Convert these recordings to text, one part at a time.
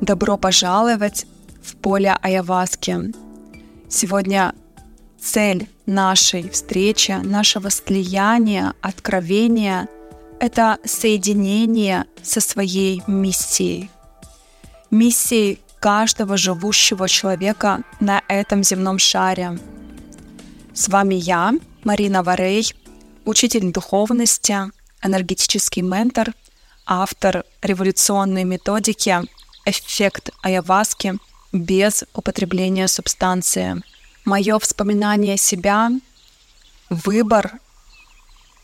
Добро пожаловать в поле Аяваски. Сегодня цель нашей встречи, нашего слияния, откровения — это соединение со своей миссией. Миссией каждого живущего человека на этом земном шаре. С вами я, Марина Варей, учитель духовности, энергетический ментор, автор революционной методики «Эффект Аяваски» без употребления субстанции. Мое вспоминание себя, выбор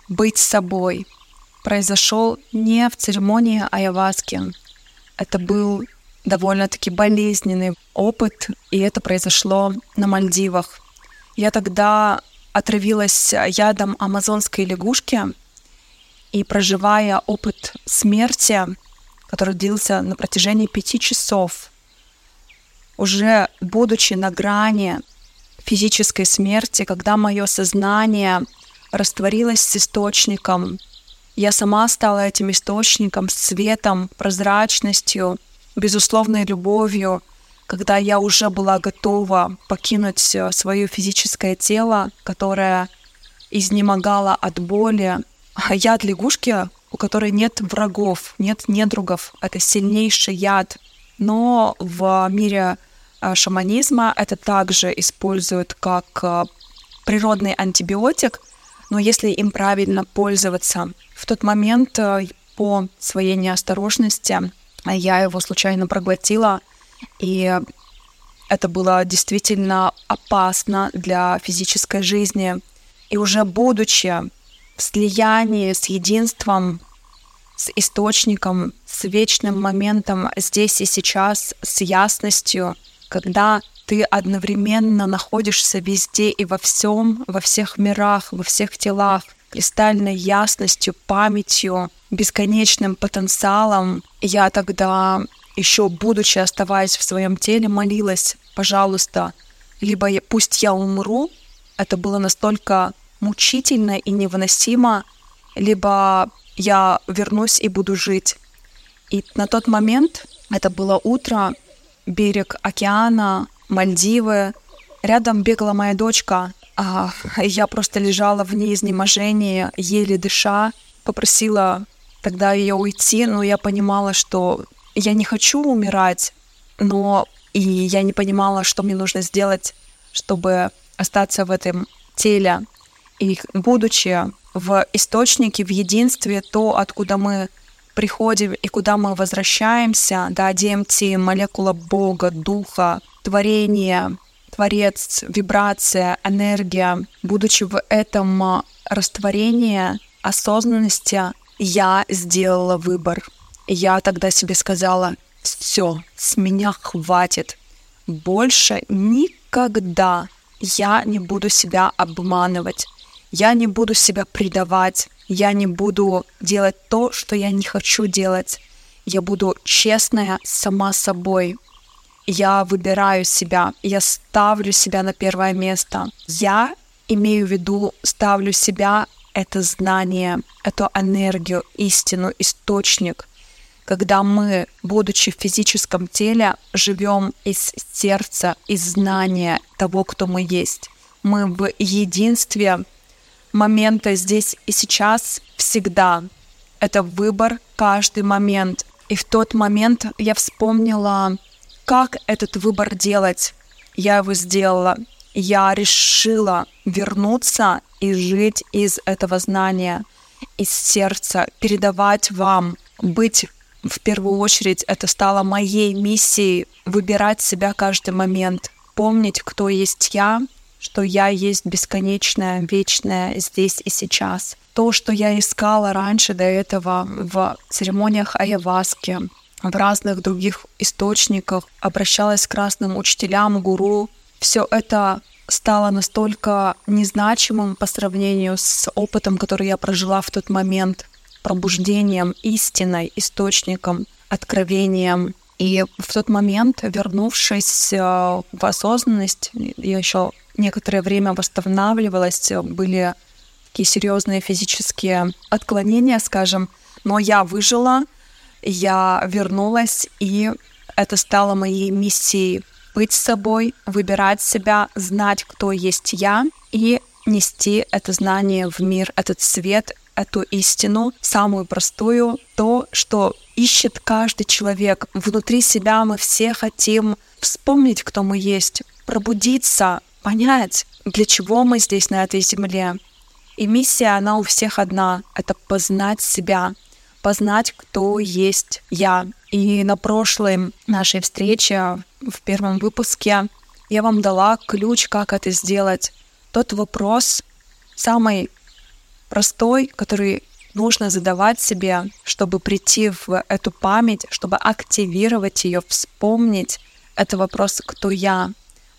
быть собой произошел не в церемонии Аяваски. Это был довольно-таки болезненный опыт, и это произошло на Мальдивах. Я тогда отравилась ядом амазонской лягушки, и проживая опыт смерти, который длился на протяжении пяти часов, уже будучи на грани физической смерти, когда мое сознание растворилось с источником, я сама стала этим источником, светом, прозрачностью, безусловной любовью, когда я уже была готова покинуть э, свое физическое тело, которое изнемогало от боли. А яд лягушки, у которой нет врагов, нет недругов, это сильнейший яд. Но в мире э, шаманизма это также используют как э, природный антибиотик, но если им правильно пользоваться, в тот момент по своей неосторожности я его случайно проглотила, и это было действительно опасно для физической жизни. И уже будучи слиянии с единством, с источником, с вечным моментом здесь и сейчас, с ясностью, когда ты одновременно находишься везде и во всем, во всех мирах, во всех телах, кристальной ясностью, памятью, бесконечным потенциалом. Я тогда, еще будучи оставаясь в своем теле, молилась, пожалуйста, либо я, пусть я умру, это было настолько мучительно и невыносимо, либо я вернусь и буду жить. И на тот момент, это было утро, берег океана, Мальдивы, рядом бегала моя дочка, а я просто лежала в неизнеможении, еле дыша, попросила тогда ее уйти, но я понимала, что я не хочу умирать, но и я не понимала, что мне нужно сделать, чтобы остаться в этом теле. И будучи в источнике, в единстве, то, откуда мы приходим и куда мы возвращаемся, да, DMT, молекула Бога, Духа, творение, Творец, вибрация, энергия, будучи в этом растворении осознанности, я сделала выбор. Я тогда себе сказала, все, с меня хватит. Больше никогда я не буду себя обманывать. Я не буду себя предавать. Я не буду делать то, что я не хочу делать. Я буду честная сама собой. Я выбираю себя. Я ставлю себя на первое место. Я имею в виду, ставлю себя это знание, эту энергию, истину, источник, когда мы, будучи в физическом теле, живем из сердца, из знания того, кто мы есть. Мы в единстве момента здесь и сейчас всегда. Это выбор каждый момент. И в тот момент я вспомнила, как этот выбор делать. Я его сделала. Я решила вернуться и жить из этого знания, из сердца, передавать вам, быть в первую очередь это стало моей миссией выбирать себя каждый момент, помнить, кто есть я, что я есть бесконечная, вечная здесь и сейчас. То, что я искала раньше до этого в церемониях Аяваски, в разных других источниках, обращалась к разным учителям, гуру, все это стало настолько незначимым по сравнению с опытом, который я прожила в тот момент, пробуждением, истиной, источником, откровением. И в тот момент, вернувшись э, в осознанность, я еще некоторое время восстанавливалась, были такие серьезные физические отклонения, скажем, но я выжила, я вернулась и это стало моей миссией быть собой, выбирать себя, знать, кто есть я, и нести это знание в мир, этот свет, эту истину, самую простую, то, что ищет каждый человек. Внутри себя мы все хотим вспомнить, кто мы есть, пробудиться, понять, для чего мы здесь, на этой земле. И миссия, она у всех одна — это познать себя, познать, кто есть я. И на прошлой нашей встрече, в первом выпуске, я вам дала ключ, как это сделать. Тот вопрос, самый простой, который нужно задавать себе, чтобы прийти в эту память, чтобы активировать ее, вспомнить. Это вопрос «Кто я?».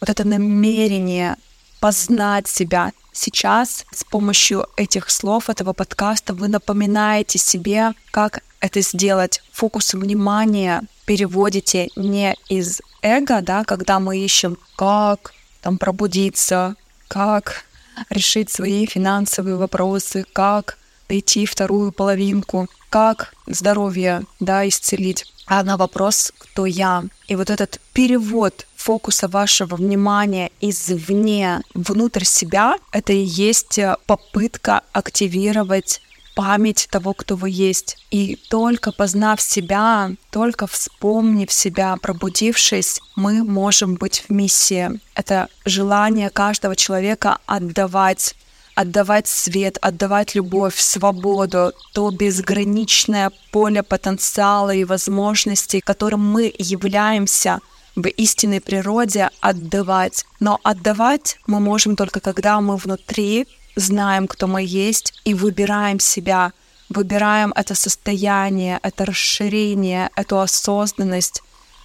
Вот это намерение познать себя. Сейчас с помощью этих слов, этого подкаста вы напоминаете себе, как это сделать. Фокус внимания переводите не из эго, да, когда мы ищем, как там пробудиться, как решить свои финансовые вопросы, как найти вторую половинку, как здоровье да, исцелить, а на вопрос «Кто я?». И вот этот перевод фокуса вашего внимания извне внутрь себя, это и есть попытка активировать память того, кто вы есть. И только познав себя, только вспомнив себя, пробудившись, мы можем быть в миссии. Это желание каждого человека отдавать отдавать свет, отдавать любовь, свободу, то безграничное поле потенциала и возможностей, которым мы являемся в истинной природе, отдавать. Но отдавать мы можем только когда мы внутри знаем, кто мы есть, и выбираем себя, выбираем это состояние, это расширение, эту осознанность.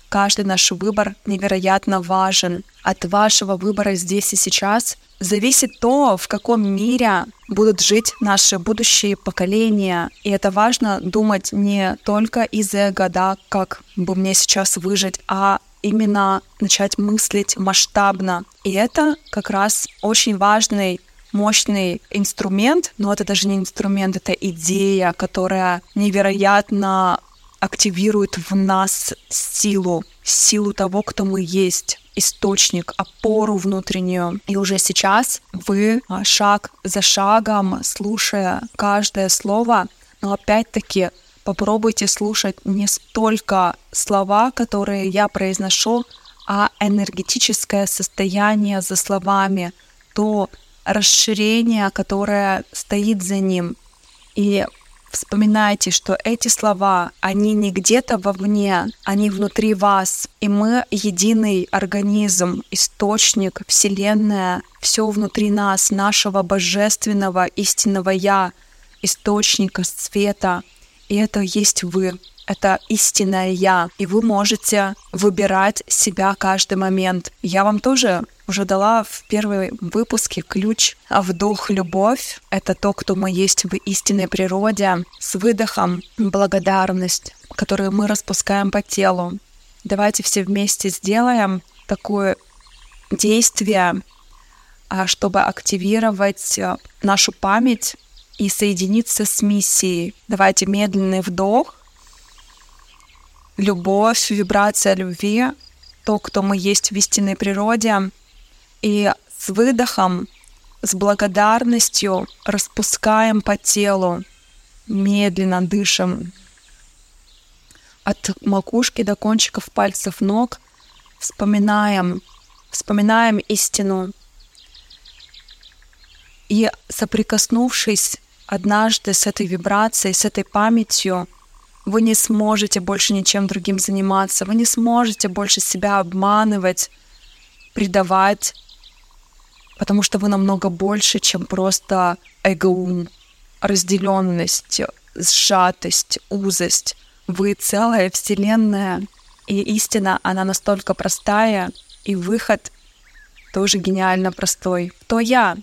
Каждый наш выбор невероятно важен. От вашего выбора здесь и сейчас зависит то, в каком мире будут жить наши будущие поколения. И это важно думать не только из эго, да, как бы мне сейчас выжить, а именно начать мыслить масштабно. И это как раз очень важный мощный инструмент, но это даже не инструмент, это идея, которая невероятно активирует в нас силу, силу того, кто мы есть, источник, опору внутреннюю. И уже сейчас вы а, шаг за шагом, слушая каждое слово, но опять-таки попробуйте слушать не столько слова, которые я произношу, а энергетическое состояние за словами, то расширение, которое стоит за ним. И вспоминайте, что эти слова, они не где-то вовне, они внутри вас. И мы единый организм, источник, Вселенная, все внутри нас, нашего божественного истинного Я, источника света. И это есть вы это истинное я, и вы можете выбирать себя каждый момент. Я вам тоже уже дала в первом выпуске ключ а вдох любовь. Это то, кто мы есть в истинной природе. С выдохом благодарность, которую мы распускаем по телу. Давайте все вместе сделаем такое действие, а, чтобы активировать э, нашу память и соединиться с миссией. Давайте медленный вдох любовь, вибрация любви, то, кто мы есть в истинной природе. И с выдохом, с благодарностью распускаем по телу, медленно дышим от макушки до кончиков пальцев ног, вспоминаем, вспоминаем истину. И соприкоснувшись однажды с этой вибрацией, с этой памятью, вы не сможете больше ничем другим заниматься, вы не сможете больше себя обманывать, предавать, потому что вы намного больше, чем просто эгоум, разделенность, сжатость, узость. Вы целая вселенная, и истина, она настолько простая, и выход тоже гениально простой. Кто я?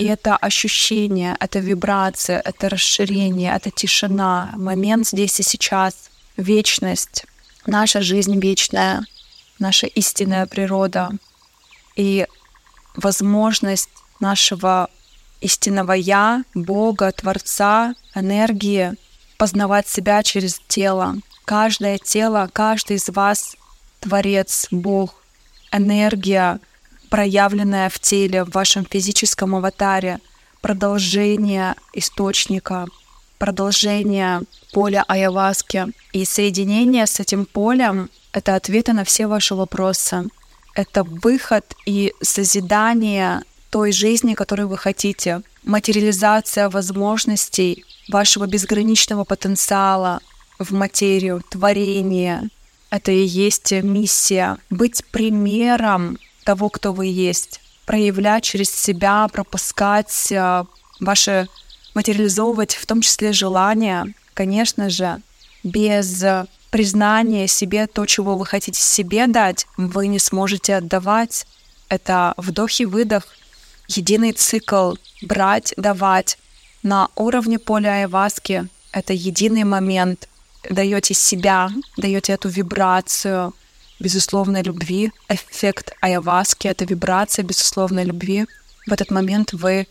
И это ощущение, это вибрация, это расширение, это тишина, момент здесь и сейчас, вечность, наша жизнь вечная, наша истинная природа. И возможность нашего истинного Я, Бога, Творца, энергии, познавать себя через тело. Каждое тело, каждый из вас Творец, Бог, энергия, проявленная в теле, в вашем физическом аватаре, продолжение источника, продолжение поля Айаваски. И соединение с этим полем — это ответы на все ваши вопросы. Это выход и созидание той жизни, которую вы хотите. Материализация возможностей вашего безграничного потенциала в материю, творение. Это и есть миссия. Быть примером того, кто вы есть. Проявлять через себя, пропускать э, ваши, материализовывать в том числе желания. Конечно же, без признания себе то, чего вы хотите себе дать, вы не сможете отдавать. Это вдох и выдох, единый цикл, брать, давать. На уровне поля айваски это единый момент. Даете себя, даете эту вибрацию безусловной любви. Эффект айваски — это вибрация безусловной любви. В этот момент вы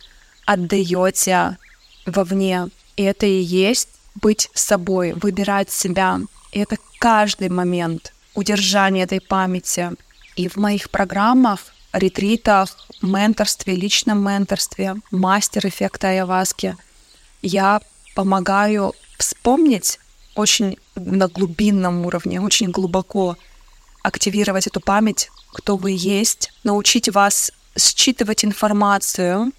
отдаете вовне. И это и есть быть собой, выбирать себя. И это каждый момент удержания этой памяти. И в моих программах ретритах, менторстве, личном менторстве, мастер эффекта Айаваски, я помогаю вспомнить очень на глубинном уровне, очень глубоко активировать эту память, кто вы есть, научить вас считывать информацию,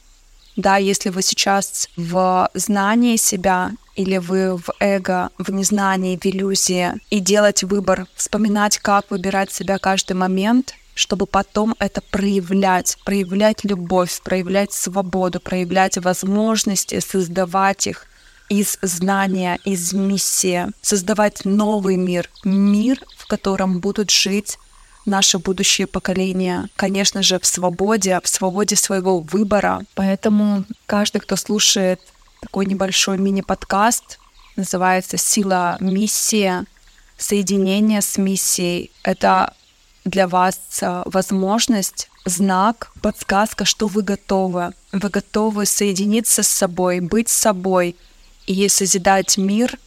да, если вы сейчас в знании себя или вы в эго, в незнании, в иллюзии, и делать выбор, вспоминать, как выбирать себя каждый момент, чтобы потом это проявлять, проявлять любовь, проявлять свободу, проявлять возможности, создавать их из знания, из миссии, создавать новый мир, мир, в котором будут жить наши будущие поколения, конечно же, в свободе, в свободе своего выбора. Поэтому каждый, кто слушает такой небольшой мини-подкаст, называется «Сила миссии», соединение с миссией. Это для вас э, возможность, знак, подсказка, что вы готовы. Вы готовы соединиться с собой, быть собой и созидать мир,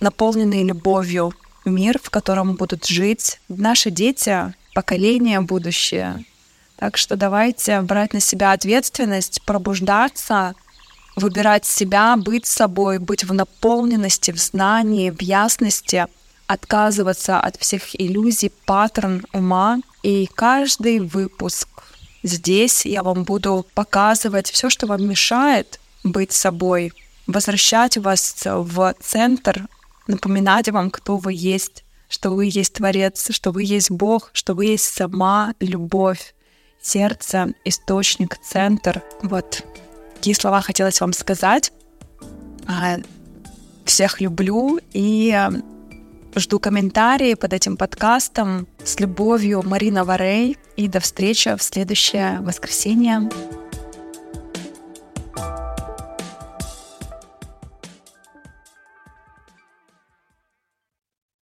наполненный любовью, мир, в котором будут жить наши дети, поколения будущее. Так что давайте брать на себя ответственность, пробуждаться, выбирать себя, быть собой, быть в наполненности, в знании, в ясности — отказываться от всех иллюзий, паттерн ума. И каждый выпуск здесь я вам буду показывать все, что вам мешает быть собой, возвращать вас в центр, напоминать вам, кто вы есть, что вы есть Творец, что вы есть Бог, что вы есть сама любовь, сердце, источник, центр. Вот такие слова хотелось вам сказать. А, всех люблю и Жду комментарии под этим подкастом. С любовью, Марина Варей. И до встречи в следующее воскресенье.